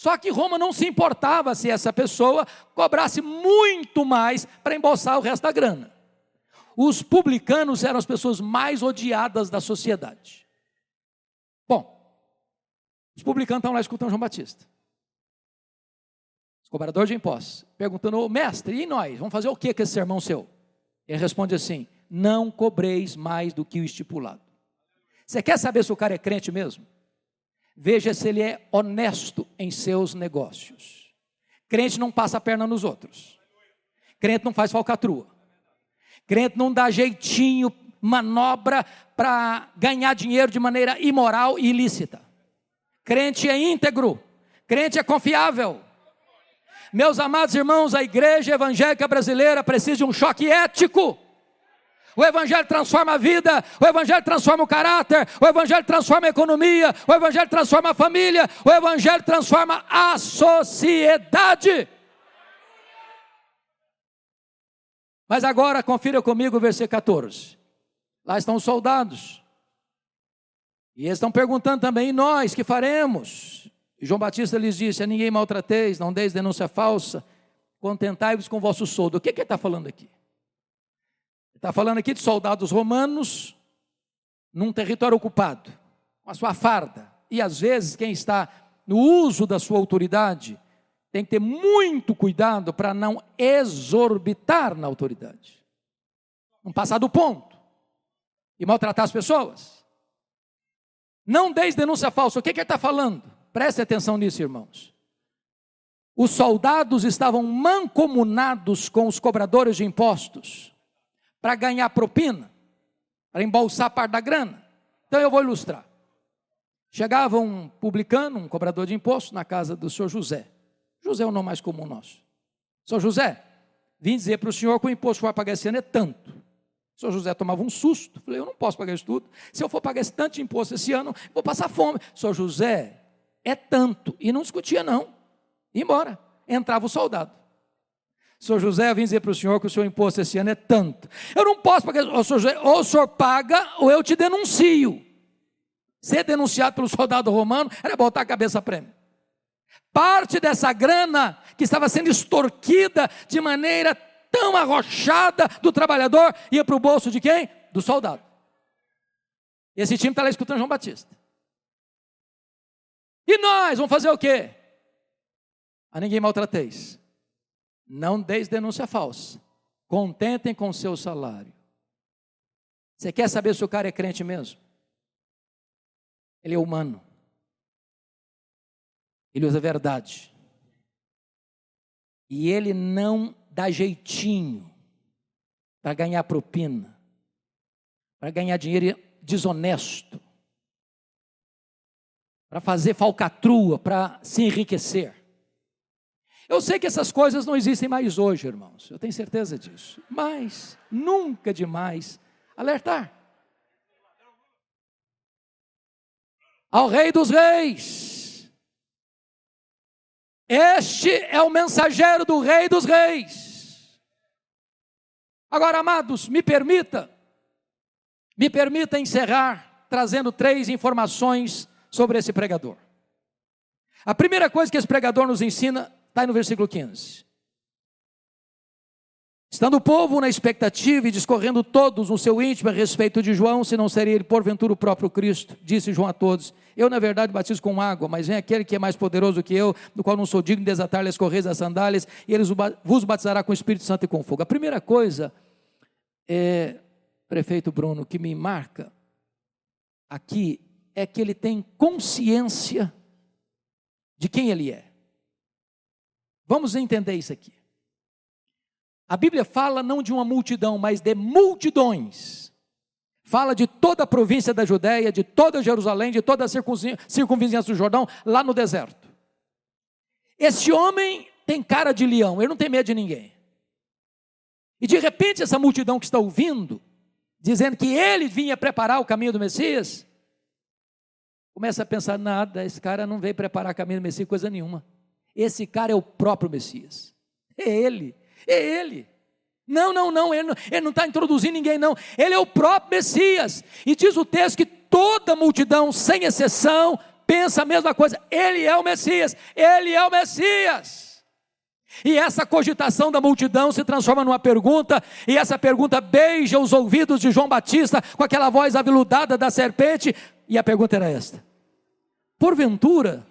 Só que Roma não se importava se essa pessoa cobrasse muito mais para embolsar o resto da grana. Os publicanos eram as pessoas mais odiadas da sociedade. Bom, os publicanos estão lá escutando João Batista. Os cobradores de impostos, perguntando, mestre, e nós? Vamos fazer o que com esse sermão seu? Ele responde assim: não cobreis mais do que o estipulado. Você quer saber se o cara é crente mesmo? Veja se ele é honesto em seus negócios. Crente não passa a perna nos outros. Crente não faz falcatrua. Crente não dá jeitinho, manobra para ganhar dinheiro de maneira imoral e ilícita. Crente é íntegro, crente é confiável. Meus amados irmãos, a igreja evangélica brasileira precisa de um choque ético. O Evangelho transforma a vida, o Evangelho transforma o caráter, o Evangelho transforma a economia, o Evangelho transforma a família, o Evangelho transforma a sociedade. Mas agora confira comigo o versículo 14. Lá estão os soldados. E eles estão perguntando também, e nós que faremos? E João Batista lhes disse: A ninguém maltrateis, não deis denúncia falsa, contentai-vos com vosso soldo. O que, que ele está falando aqui? Está falando aqui de soldados romanos num território ocupado, com a sua farda. E às vezes quem está no uso da sua autoridade tem que ter muito cuidado para não exorbitar na autoridade, não passar do ponto e maltratar as pessoas. Não deis denúncia falsa. O que, que ele está falando? Preste atenção nisso, irmãos. Os soldados estavam mancomunados com os cobradores de impostos para ganhar propina, para embolsar parte da grana. Então eu vou ilustrar. Chegava um publicano, um cobrador de impostos, na casa do senhor José. José é o nome mais comum nosso. São José, vim dizer para o senhor que o imposto que vai pagar esse ano é tanto. O senhor José tomava um susto. Falei, eu não posso pagar isso tudo. Se eu for pagar esse tanto de imposto esse ano, vou passar fome. Senhor José, é tanto. E não discutia, não. Ia embora. Entrava o soldado. Senhor José, eu vim dizer para o senhor que o seu imposto esse ano é tanto. Eu não posso pagar. O senhor José, ou o senhor paga, ou eu te denuncio. Ser denunciado pelo soldado romano era botar a cabeça prêmio. Parte dessa grana que estava sendo extorquida de maneira tão arrochada do trabalhador ia para o bolso de quem? Do soldado. Esse time está lá escutando João Batista. E nós vamos fazer o quê? A ninguém maltrateis. Não deis denúncia falsa. Contentem com o seu salário. Você quer saber se o cara é crente mesmo? Ele é humano. Ele usa a verdade. E ele não dá jeitinho para ganhar propina, para ganhar dinheiro desonesto, para fazer falcatrua, para se enriquecer. Eu sei que essas coisas não existem mais hoje, irmãos, eu tenho certeza disso, mas nunca demais alertar. Ao Rei dos Reis, este é o mensageiro do Rei dos Reis. Agora, amados, me permita, me permita encerrar trazendo três informações sobre esse pregador. A primeira coisa que esse pregador nos ensina Está aí no versículo 15. Estando o povo na expectativa e discorrendo todos no seu íntimo a respeito de João, se não seria ele porventura o próprio Cristo, disse João a todos: Eu, na verdade, batizo com água, mas vem aquele que é mais poderoso que eu, do qual não sou digno de desatar-lhe as correias das sandálias, e ele vos batizará com o Espírito Santo e com fogo. A primeira coisa, é, prefeito Bruno, que me marca aqui é que ele tem consciência de quem ele é. Vamos entender isso aqui. A Bíblia fala não de uma multidão, mas de multidões. Fala de toda a província da Judéia, de toda Jerusalém, de toda a circunvizinhança do Jordão, lá no deserto. Esse homem tem cara de leão, ele não tem medo de ninguém. E de repente, essa multidão que está ouvindo, dizendo que ele vinha preparar o caminho do Messias, começa a pensar: nada, esse cara não veio preparar o caminho do Messias, coisa nenhuma. Esse cara é o próprio Messias. É ele, é ele. Não, não, não, ele não está introduzindo ninguém, não. Ele é o próprio Messias. E diz o texto que toda multidão, sem exceção, pensa a mesma coisa. Ele é o Messias, ele é o Messias. E essa cogitação da multidão se transforma numa pergunta, e essa pergunta beija os ouvidos de João Batista com aquela voz aveludada da serpente, e a pergunta era esta: Porventura,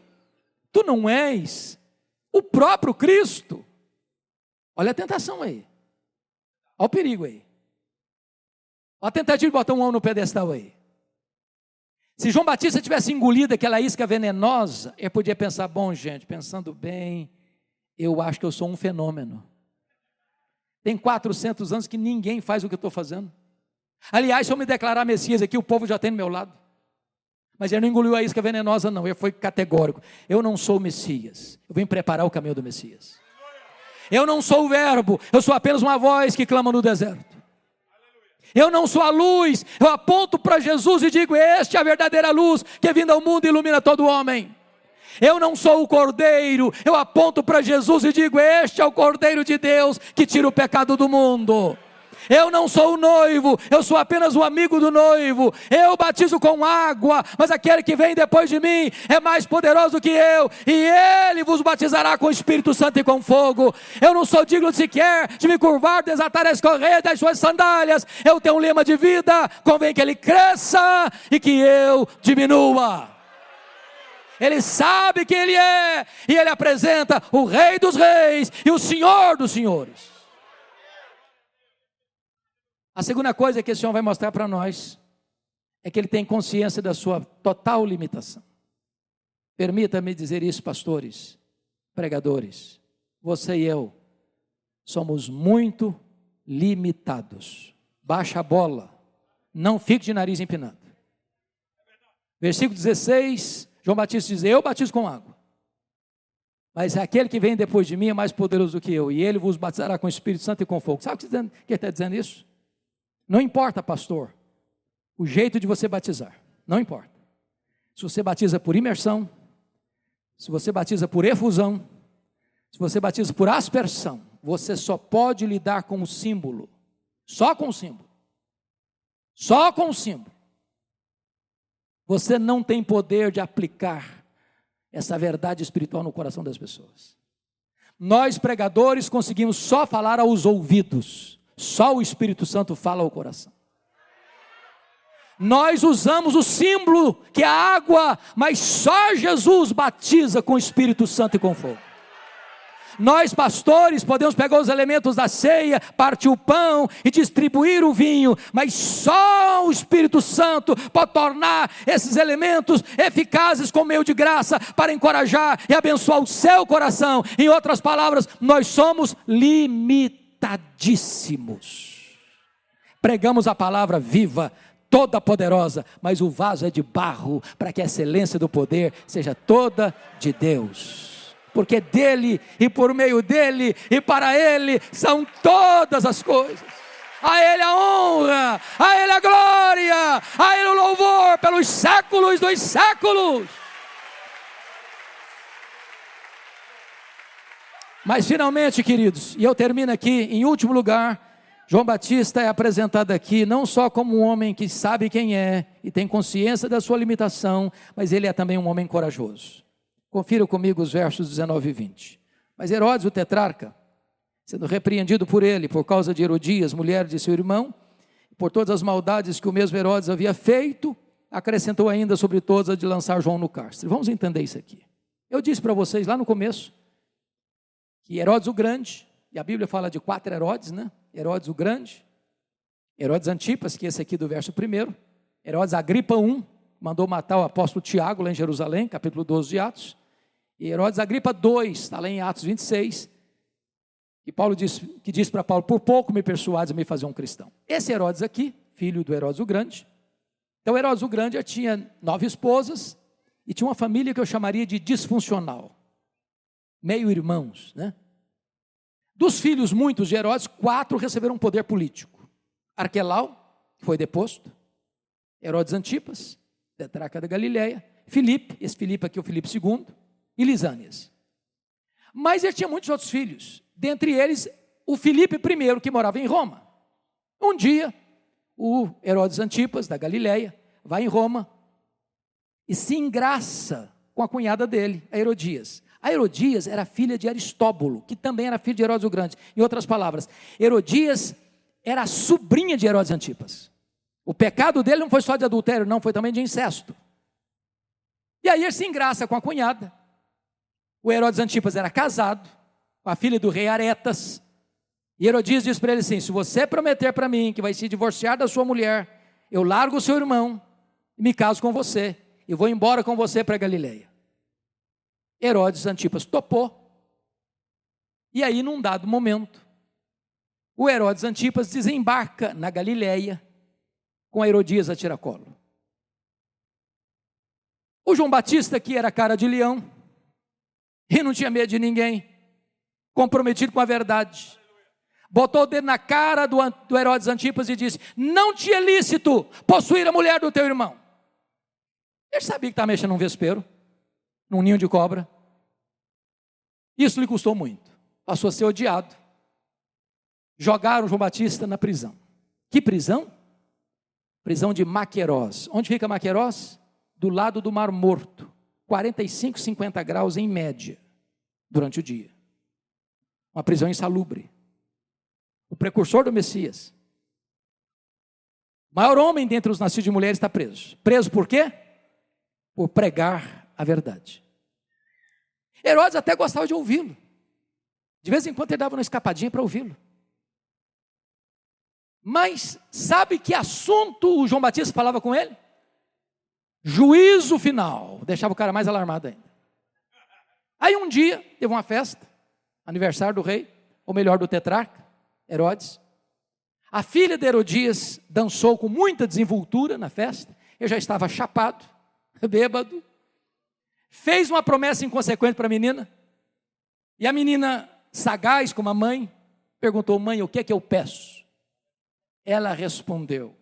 tu não és o próprio Cristo. Olha a tentação aí. Olha o perigo aí. Olha a tentativa de botar um homem no pedestal aí. Se João Batista tivesse engolido aquela isca venenosa, ele podia pensar: bom, gente, pensando bem, eu acho que eu sou um fenômeno. Tem 400 anos que ninguém faz o que eu estou fazendo. Aliás, se eu me declarar Messias aqui, o povo já tem do meu lado. Mas ele não engoliu a isca venenosa, não. Ele foi categórico. Eu não sou o Messias. Eu vim preparar o caminho do Messias. Eu não sou o Verbo. Eu sou apenas uma voz que clama no deserto. Eu não sou a luz. Eu aponto para Jesus e digo: Este é a verdadeira luz que é vinda ao mundo e ilumina todo homem. Eu não sou o cordeiro. Eu aponto para Jesus e digo: Este é o cordeiro de Deus que tira o pecado do mundo. Eu não sou o noivo, eu sou apenas o amigo do noivo. Eu batizo com água, mas aquele que vem depois de mim é mais poderoso que eu, e ele vos batizará com o Espírito Santo e com fogo. Eu não sou digno sequer de me curvar, desatar as correias das suas sandálias. Eu tenho um lema de vida, convém que ele cresça e que eu diminua. Ele sabe quem ele é, e ele apresenta o Rei dos Reis e o Senhor dos Senhores. A segunda coisa que esse Senhor vai mostrar para nós é que ele tem consciência da sua total limitação. Permita-me dizer isso, pastores, pregadores. Você e eu somos muito limitados. Baixa a bola. Não fique de nariz empinado. Versículo 16, João Batista diz: Eu batizo com água. Mas aquele que vem depois de mim é mais poderoso do que eu, e ele vos batizará com o Espírito Santo e com fogo. Sabe o que está dizendo isso? Não importa, pastor, o jeito de você batizar. Não importa. Se você batiza por imersão, se você batiza por efusão, se você batiza por aspersão, você só pode lidar com o símbolo. Só com o símbolo. Só com o símbolo. Você não tem poder de aplicar essa verdade espiritual no coração das pessoas. Nós, pregadores, conseguimos só falar aos ouvidos só o Espírito Santo fala ao coração. Nós usamos o símbolo que é a água, mas só Jesus batiza com o Espírito Santo e com fogo. Nós, pastores, podemos pegar os elementos da ceia, partir o pão e distribuir o vinho, mas só o Espírito Santo pode tornar esses elementos eficazes com meio de graça para encorajar e abençoar o seu coração. Em outras palavras, nós somos limitados limitadíssimos. Pregamos a palavra viva, toda poderosa, mas o vaso é de barro, para que a excelência do poder seja toda de Deus. porque dele e por meio dele e para ele são todas as coisas. A Ele a honra, a Ele a glória, a Ele o louvor pelos séculos dos séculos. Mas finalmente, queridos, e eu termino aqui, em último lugar, João Batista é apresentado aqui não só como um homem que sabe quem é e tem consciência da sua limitação, mas ele é também um homem corajoso. Confira comigo os versos 19 e 20. Mas Herodes, o tetrarca, sendo repreendido por ele por causa de Herodias, mulher de seu irmão, por todas as maldades que o mesmo Herodes havia feito, acrescentou ainda sobre todas a de lançar João no cárcere. Vamos entender isso aqui. Eu disse para vocês lá no começo que Herodes o Grande, e a Bíblia fala de quatro Herodes, né? Herodes o Grande, Herodes Antipas, que é esse aqui do verso primeiro, Herodes Agripa I, mandou matar o apóstolo Tiago lá em Jerusalém, capítulo 12 de Atos, e Herodes Agripa II, está lá em Atos 26, que Paulo diz, que diz para Paulo, por pouco me persuades a me fazer um cristão. Esse Herodes aqui, filho do Herodes o Grande, então Herodes o Grande já tinha nove esposas e tinha uma família que eu chamaria de disfuncional meio irmãos, né? Dos filhos muitos de Herodes, quatro receberam poder político. Arquelau, que foi deposto, Herodes Antipas, tetraca da Galileia, Filipe, esse Filipe aqui é o Filipe II, e Lisânias. Mas ele tinha muitos outros filhos, dentre eles o Filipe I, que morava em Roma. Um dia, o Herodes Antipas, da Galileia, vai em Roma e se engraça com a cunhada dele, a Herodias. A Herodias era filha de Aristóbulo, que também era filho de Herodes o Grande. Em outras palavras, Herodias era sobrinha de Herodes Antipas. O pecado dele não foi só de adultério, não, foi também de incesto. E aí ele se engraça com a cunhada. O Herodes Antipas era casado com a filha do rei Aretas. E Herodias diz para ele assim: se você prometer para mim que vai se divorciar da sua mulher, eu largo o seu irmão e me caso com você. E vou embora com você para Galileia. Herodes Antipas topou. E aí, num dado momento, o Herodes Antipas desembarca na Galileia com Herodias a tiracolo. O João Batista, que era cara de leão, e não tinha medo de ninguém, comprometido com a verdade, botou o dedo na cara do, do Herodes Antipas e disse: Não te é lícito possuir a mulher do teu irmão. Ele sabia que estava mexendo num vespeiro num ninho de cobra. Isso lhe custou muito. Passou a ser odiado. Jogaram João Batista na prisão. Que prisão? Prisão de Maquerós. Onde fica Maquerós? Do lado do Mar Morto. 45, 50 graus em média durante o dia. Uma prisão insalubre. O precursor do Messias. O maior homem dentre os nascidos de mulheres está preso. Preso por quê? Por pregar a verdade. Herodes até gostava de ouvi-lo. De vez em quando ele dava uma escapadinha para ouvi-lo. Mas sabe que assunto o João Batista falava com ele? Juízo final. Deixava o cara mais alarmado ainda. Aí um dia teve uma festa, aniversário do rei, ou melhor, do tetrarca, Herodes. A filha de Herodias dançou com muita desenvoltura na festa. Eu já estava chapado, <laughs> bêbado, fez uma promessa inconsequente para a menina, e a menina, sagaz como a mãe, perguntou: Mãe, o que é que eu peço? Ela respondeu: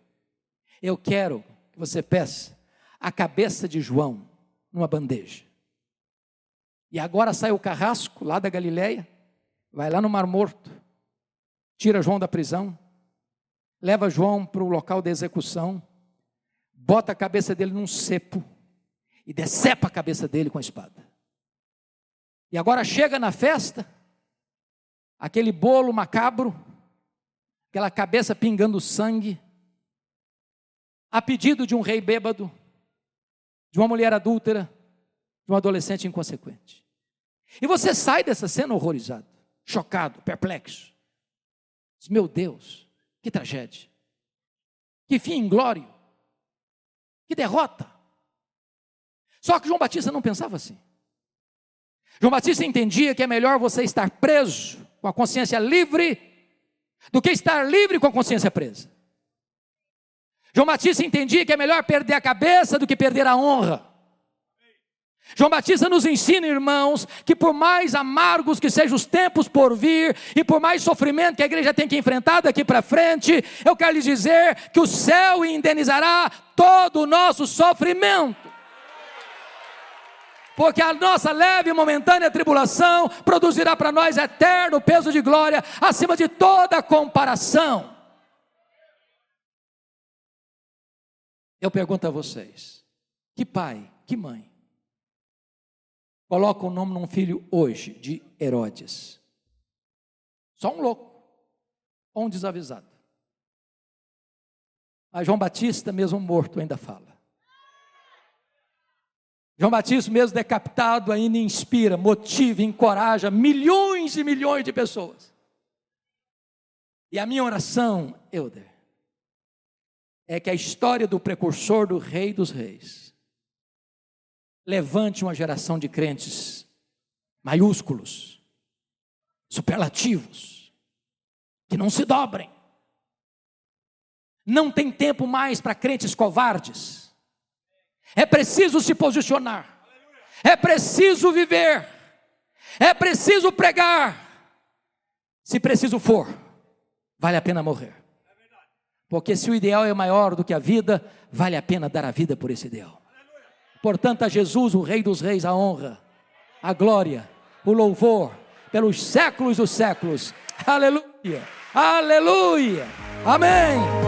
Eu quero que você peça a cabeça de João numa bandeja. E agora sai o carrasco lá da Galileia, vai lá no Mar Morto, tira João da prisão, leva João para o local da execução, bota a cabeça dele num cepo e decepa a cabeça dele com a espada. E agora chega na festa, aquele bolo macabro, aquela cabeça pingando sangue, a pedido de um rei bêbado, de uma mulher adúltera, de um adolescente inconsequente. E você sai dessa cena horrorizado, chocado, perplexo. Meu Deus, que tragédia. Que fim inglório. Que derrota. Só que João Batista não pensava assim. João Batista entendia que é melhor você estar preso com a consciência livre do que estar livre com a consciência presa. João Batista entendia que é melhor perder a cabeça do que perder a honra. João Batista nos ensina, irmãos, que por mais amargos que sejam os tempos por vir, e por mais sofrimento que a igreja tem que enfrentar daqui para frente, eu quero lhes dizer que o céu indenizará todo o nosso sofrimento. Porque a nossa leve e momentânea tribulação produzirá para nós eterno peso de glória acima de toda comparação. Eu pergunto a vocês: que pai, que mãe, coloca o nome num filho hoje de Herodes? Só um louco, ou um desavisado. Mas João Batista, mesmo morto, ainda fala. João Batista, mesmo decapitado, ainda inspira, motiva, encoraja milhões e milhões de pessoas. E a minha oração, Euder, é que a história do precursor do Rei dos Reis levante uma geração de crentes maiúsculos, superlativos, que não se dobrem. Não tem tempo mais para crentes covardes. É preciso se posicionar. É preciso viver. É preciso pregar. Se preciso for, vale a pena morrer. Porque se o ideal é maior do que a vida, vale a pena dar a vida por esse ideal. Portanto, a Jesus, o Rei dos Reis, a honra, a glória, o louvor, pelos séculos dos séculos. Aleluia, aleluia, amém.